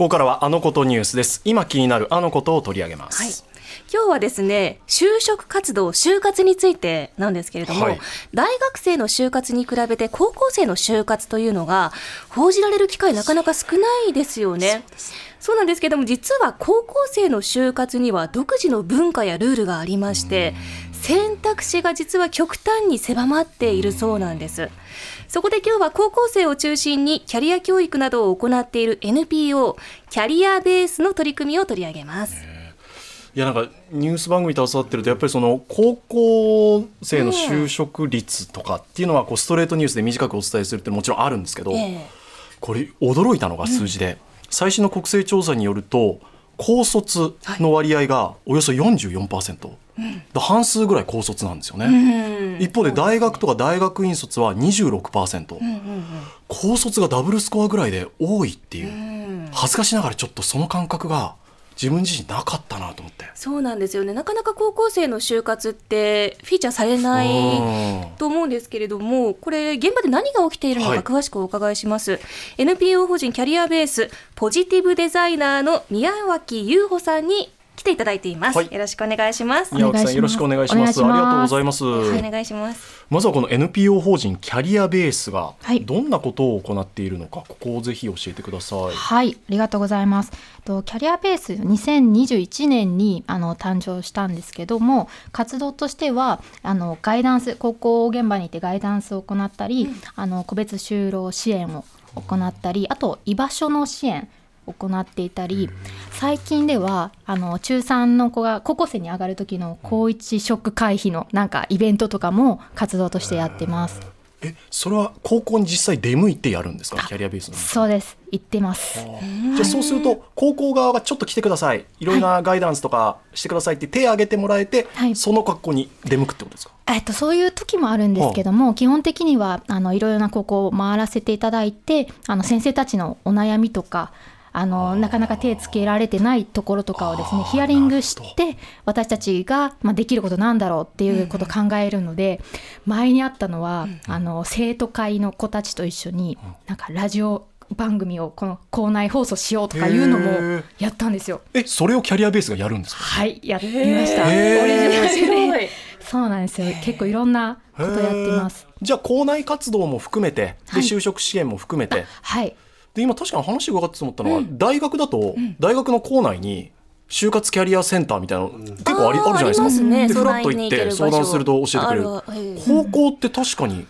ここからはあのことニュースです。今気になるあのことを取り上げます、はい。今日はですね就職活動就活についてなんですけれども、はい。大学生の就活に比べて高校生の就活というのが報じられる機会なかなか少ないですよね。そうなんですけども実は高校生の就活には独自の文化やルールがありまして選択肢が実は極端に狭まっているそうなんです。そこで今日は高校生を中心にキャリア教育などを行っている NPO キャリアベースの取り組みを取り上げます。いやなんかニュース番組に携わってるとやっぱりその高校生の就職率とかっていうのはこうストレートニュースで短くお伝えするってもちろんあるんですけど、ええ。これ驚いたのが数字で、最新の国勢調査によると高卒の割合がおよそ44%、だ半数ぐらい高卒なんですよね、一方で大学とか大学院卒は26%、高卒がダブルスコアぐらいで多いっていう、恥ずかしながらちょっとその感覚が自分自身なかったなと思って。そうなんですよね。なかなか高校生の就活ってフィーチャーされないうん。と思うんですけれどもこれ現場で何が起きているのかはい。詳しくお伺いします、NPO 法人キャリアベースポジティブデザイナーの宮脇優穂さんに来ていただいています、はいよろしくお願いします宮脇さんよろしくお願いします。ありがとうございます。はいお願いしますまずはこの NPO 法人キャリアベースがはいどんなことを行っているのか、ここをぜひ教えてください。はい、ありがとうございます。とキャリアベース2021年にあの誕生したんですけども、活動としてはあのガイダンス高校現場にいてガイダンスを行ったり、あの個別就労支援を行ったり、あと居場所の支援を行っていたり、最近ではあの中3の子が高校生に上がる時の高一ショック回避のなんかイベントとかも活動としてやってます。え、それは高校に実際出向いてやるんですか、キャリアベースの。そうです、行ってます。じゃあそうすると高校側がちょっと来てください、いろいろなガイダンスとかしてくださいって手を挙げてもらえて、はいその格好に出向くってことですか？えっと、そういう時もあるんですけども、基本的にはあのいろいろな高校を回らせていただいてあの先生たちのお悩みとかあのなかなか手つけられてないところとかをですねヒアリングして私たちが、まあ、できることなんだろうっていうことを考えるので、前にあったのは、あの生徒会の子たちと一緒になんかラジオ番組をこの校内放送しようとかいうのもやったんですよ。え、それをキャリアベースがやるんですか？はいやってみました。オリジナルそうなんですよ。結構いろんなことやってます。じゃあ校内活動も含めて、ではい就職支援も含めて、はい。で今確かに話を伺ってて思ったのは、大学だと、大学の校内に就活キャリアセンターみたいなの結構あり,、あるじゃないですか。すね。でフラッ相と行って相談すると教えてくれる。高校って確かに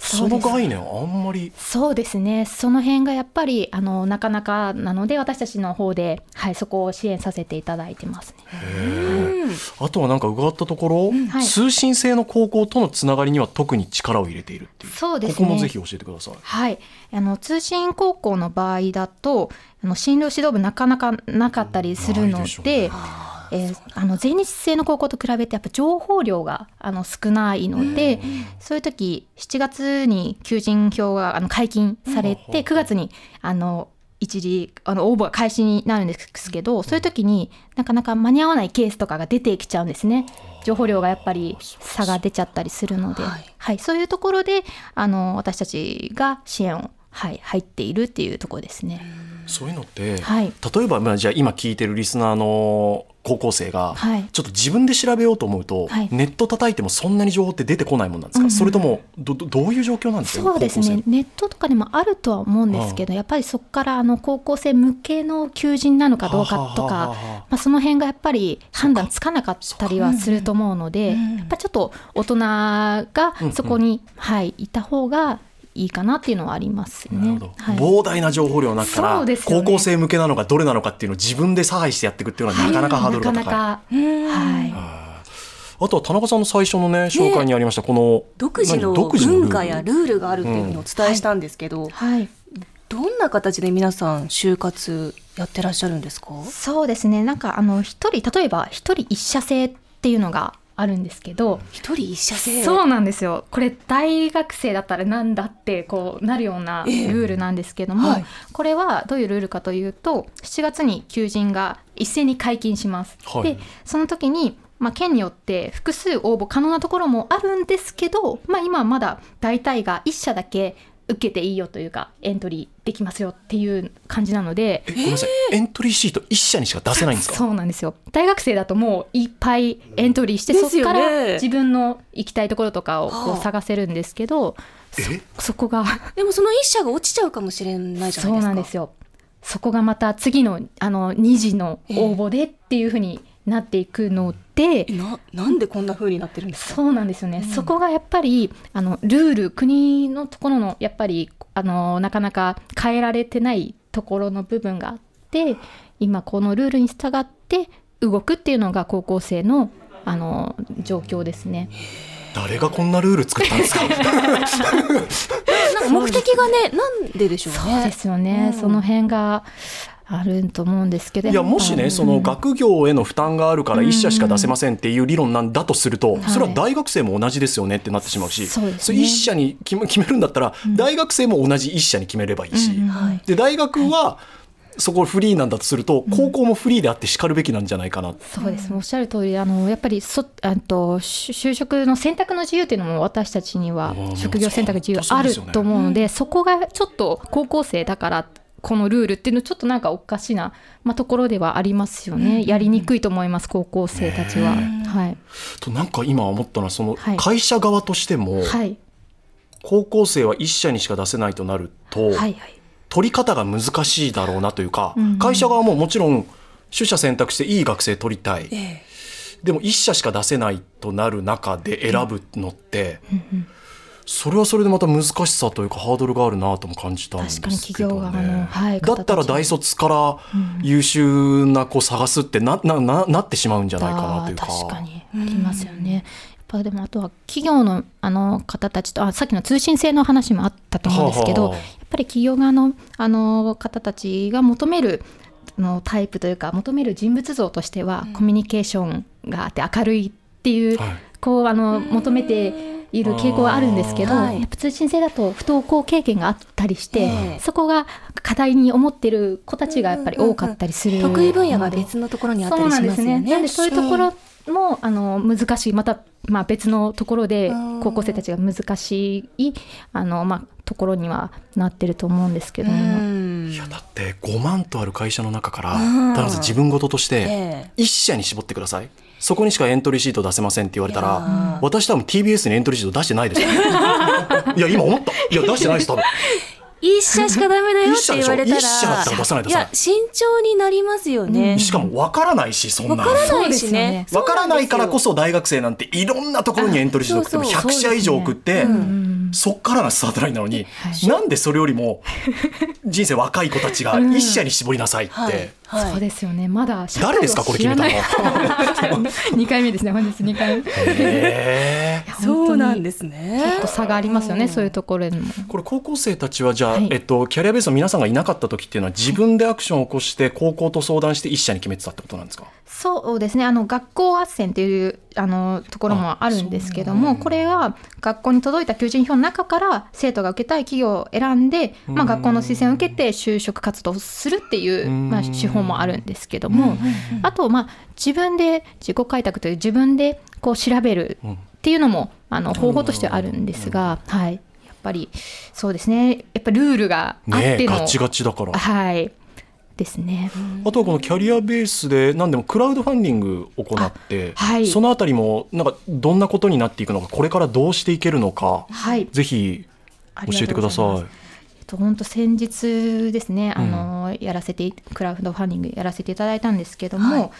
その概念あんまりそうですね。その辺がやっぱりあのなかなかなので私たちの方ではいそこを支援させていただいてますね。あとはなんか伺ったところ、はい通信制の高校とのつながりには特に力を入れているっていうそうですねここもぜひ教えてください。はい。あの通信高校の場合だとあの進路指導部なかなかなかったりするので。えーあの全日制の高校と比べてやっぱ情報量があの少ないので、そういう時7月に求人票があの解禁されて、9月にあの一時あの応募が開始になるんですけどそういう時になかなか間に合わないケースとかが出てきちゃうんですね。情報量がやっぱり差が出ちゃったりするので、ははい。いそういうところであの私たちが支援を、はい、入っているっていうところですね。そういうのって、はい。例えば、まあ、じゃあ今聞いてるリスナーの高校生が、はい。ちょっと自分で調べようと思うと、はい。ネット叩いてもそんなに情報って出てこないもんなんですか、うんうん。それともどどどういう状況なんですか？そうですね。ネットとかでもあるとは思うんですけどやっぱりそこからあの高校生向けの求人なのかどうかとかまあその辺がやっぱり判断つかなかったりはすると思うのでやっぱちょっと大人がそこに、はい、いた方がいいかなっていうのはありますね。はい。膨大な情報量の中から、ね。高校生向けなのかどれなのかっていうのを自分で差配してやっていくっていうのはなかなかハードルが高い。なかなかはい。あとは田中さんの最初のね紹介にありました、この独自の文化やルールがあるっていうのをお伝えしたんですけど、はい。どんな形で皆さん就活やってらっしゃるんですか？そうですね。なんかあの一人例えば一人一社制っていうのがあるんですけど、一人一社制？そうなんですよ。これ大学生だったらなんだってこうなるようなルえ。えールなんですけども、はい。これはどういうルールかというと7月に求人が一斉に解禁します。はい。でその時にまあ、県によって複数応募可能なところもあるんですけど、まあ、今はまだ大体が1社だけ受けていいよというかエントリーできますよっていう感じなので。えごめんなさい、エントリーシート一社にしか出せないんですか？そうなんですよ。大学生だともういっぱいエントリーして、ですよねそこから自分の行きたいところとかをこはあ。う探せるんですけど、え？そこが。でもその一社が落ちちゃうかもしれないじゃないそうですか。なんですよ。そこがまた次のあの2次の応募でっていうふうになっていくので、ななんでこんな風になってるんですか？そうなんですよね、そこがやっぱりあのルール国のところのやっぱりあのなかなか変えられてないところの部分があって今このルールに従って動くっていうのが高校生のあの状況ですね。誰がこんなルール作ったんですか？なんか目的がね、なんででしょうね。そうですよね、うんその辺があると思うんですけどいやもしねその学業への負担があるから一社しか出せませんっていう理論なんだとすると、それは大学生も同じですよねってなってしまうし、それ一社に決め決めるんだったら、大学生も同じ一社に決めればいいし。で大学はそこフリーなんだとすると、高校もフリーであってしかるべきなんじゃないかな、そうです、おっしゃる通りあのやっぱりそあと就就職の選択の自由っていうのも私たちにはうん職業選択自由あると思うのでそこがちょっと高校生だからこのルールっていうのちょっとなんかおかしな、まあ、ところではありますよね、やりにくいと思います高校生たちは。はい、となんか今思ったのはそのはい。会社側としても、はい。高校生は一社にしか出せないとなると、はいはい。取り方が難しいだろうなというか、うん会社側ももちろん取捨選択していい学生取りたい、えでも一社しか出せないとなる中で選ぶのって、それはそれでまた難しさというかハードルがあるなとも感じたんですけど、ね、確かに企業側のはいだったら大卒から優秀な子探すってななななってしまうんじゃないかなというか。確かにありますよね。やっぱでもあとは企業のあの方たちとあさっきの通信制の話もあったと思うんですけど、はあはあやっぱり企業側のあの方たちが求めるあのタイプというか求める人物像としては、コミュニケーションがあって明るいっていう、はいこうあの求めている傾向はあるんですけど、はいやっぱ通信制だと不登校経験があったりして、ええそこが課題に思ってる子たちがやっぱり多かったりするので、得意分野が別のところにあったりしますよね。そうなんですね。なんでそういうところも、あの難しいまたまあ別のところでうん高校生たちが難しいあのまあところにはなってると思うんですけどうも。ん。いやだって5万とある会社の中から、うん。ただ自分事としてええ。一社に絞ってください。そこにしかエントリーシート出せませんって言われたらー。私多分 TBS にエントリーシート出してないですよ いや今思った。いや出してないです多分。一社しかダメだよって言われたら、一社だったら出さないとい。や慎重になりますよね。しかも分からないしそんなわからないしね。ですよね。分からないからこそそ大学生なんていろんなところにエントリーシート送ってもあそう100社以上送ってそっからがスタートラインなのに、はい。なんでそれよりも人生若い子たちが一社に絞りなさいって。はい。そうですよね。まだ誰ですかこれ決めたの知らない 二回目ですね。本日二回目。そうなんですね。結構差がありますよね。そういうところにも。これ高校生たちはじゃあ、はいえっと、キャリアベースの皆さんがいなかった時っていうのは自分でアクションを起こして高校と相談して一社に決めてたってことなんですか？そうですねあの学校斡旋というあのところもあるんですけどもこれは学校に届いた求人票の中から生徒が受けたい企業を選んで、まあ、学校の推薦を受けて就職活動をするっていう、まあ、手法もあるんですけどもあと、まあ、自分で自己開拓という自分でこう調べるっていうのもあの方法としてはあるんですが、はい、やっぱりそうですね。やっぱりルールがあっての、ガチガチだから。はい。ですね。あとはこのキャリアベースで何でもクラウドファンディングを行って、あはい。そのあたりもなんかどんなことになっていくのかこれからどうしていけるのかはい。ぜひ教えてください。えっと本当先日ですね、あのやらせてクラウドファンディングやらせていただいたんですけども、はい。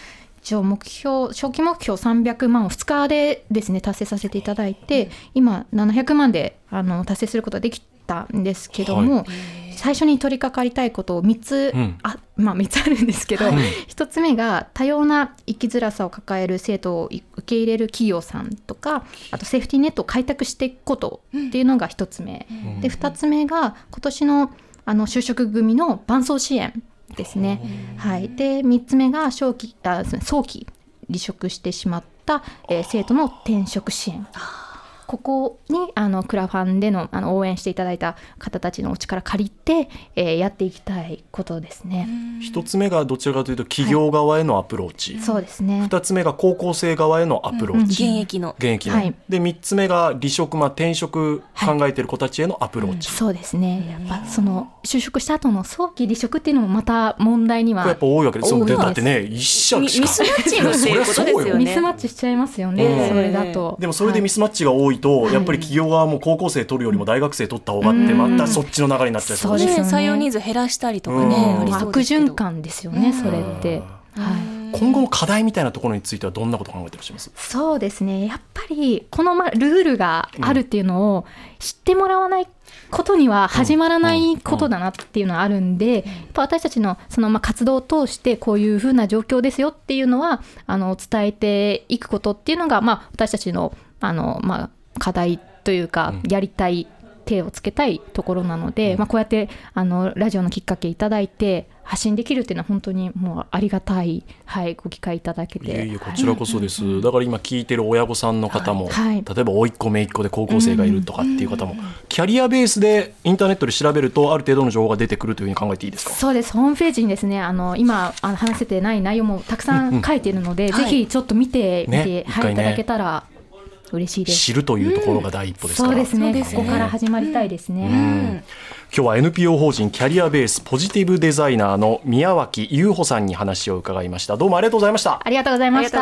一応目標初期目標300万を2日でですね達成させていただいて今700万であの達成することができたんですけども、最初に取り掛かりたいことを3つ、うん。あまあ3つあるんですけど、1つ目が多様な生きづらさを抱える生徒を受け入れる企業さんとかあとセーフティーネットを開拓していくことっていうのが1つ目、で2つ目が今年のあの就職組の伴走支援ですね。はい、で3つ目が早期あ早期離職してしまった、えー生徒の転職支援。ここにあのクラファンでのあの応援していただいた方たちのお力借りて、えー、やっていきたいことですね。一つ目がどちらかというと企業側へのアプローチ、はい、そうですね。二つ目が高校生側へのアプローチ、うんうん、現役の現役の、はい、で三つ目が離職まあ転職考えている子たちへのアプローチ、はいうん、そうですね。やっぱその就職した後の早期離職っていうのもまた問題にはやっぱ多いわけですよ。だってね一社ミスマッチのっていうですよね。ミスマッチしちゃいますよね。それだと。でもそれでミスマッチが多いと、やっぱり企業側も高校生取るよりも大学生取った方がってまたそっちの流れになっちゃうそうですね。採用人数減らしたりとかね。悪循環ですよね。それって。はい。今後の課題みたいなところについてはどんなこと考えてらっしゃいます？そうですねやっぱりこのまルールがあるっていうのを知ってもらわないことには始まらないことだなっていうのはあるんで、やっぱ私たちのそのま活動を通してこういうふうな状況ですよっていうのはあの伝えていくことっていうのが、まあ、私たちのあの、まあ、課題というかやりたい手をつけたいところなので、まあ、こうやってあのラジオのきっかけいただいて発信できるっていうのは本当にもうありがたい、はい、ご機会いただけて。いえいえこちらこそです、はい、だから今聞いてる親御さんの方も、はい、例えば甥っ子姪っ子で高校生がいるとかっていう方も、うん、キャリアベースでインターネットで調べるとある程度の情報が出てくるというふうに考えていいですか？そうです。ホームページにですねあの今あの話せてない内容もたくさん書いているので、うん。うん、ぜひちょっと見てみて、ね、はい、いただけたら嬉しいです。知るというところが第一歩ですか。ら、うん、そうですね。ここから始まりたいですね、うん、今日は NPO 法人キャリアベースポジティブデザイナーの宮脇優穂さんに話を伺いました。どうもありがとうございました。ありがとうございました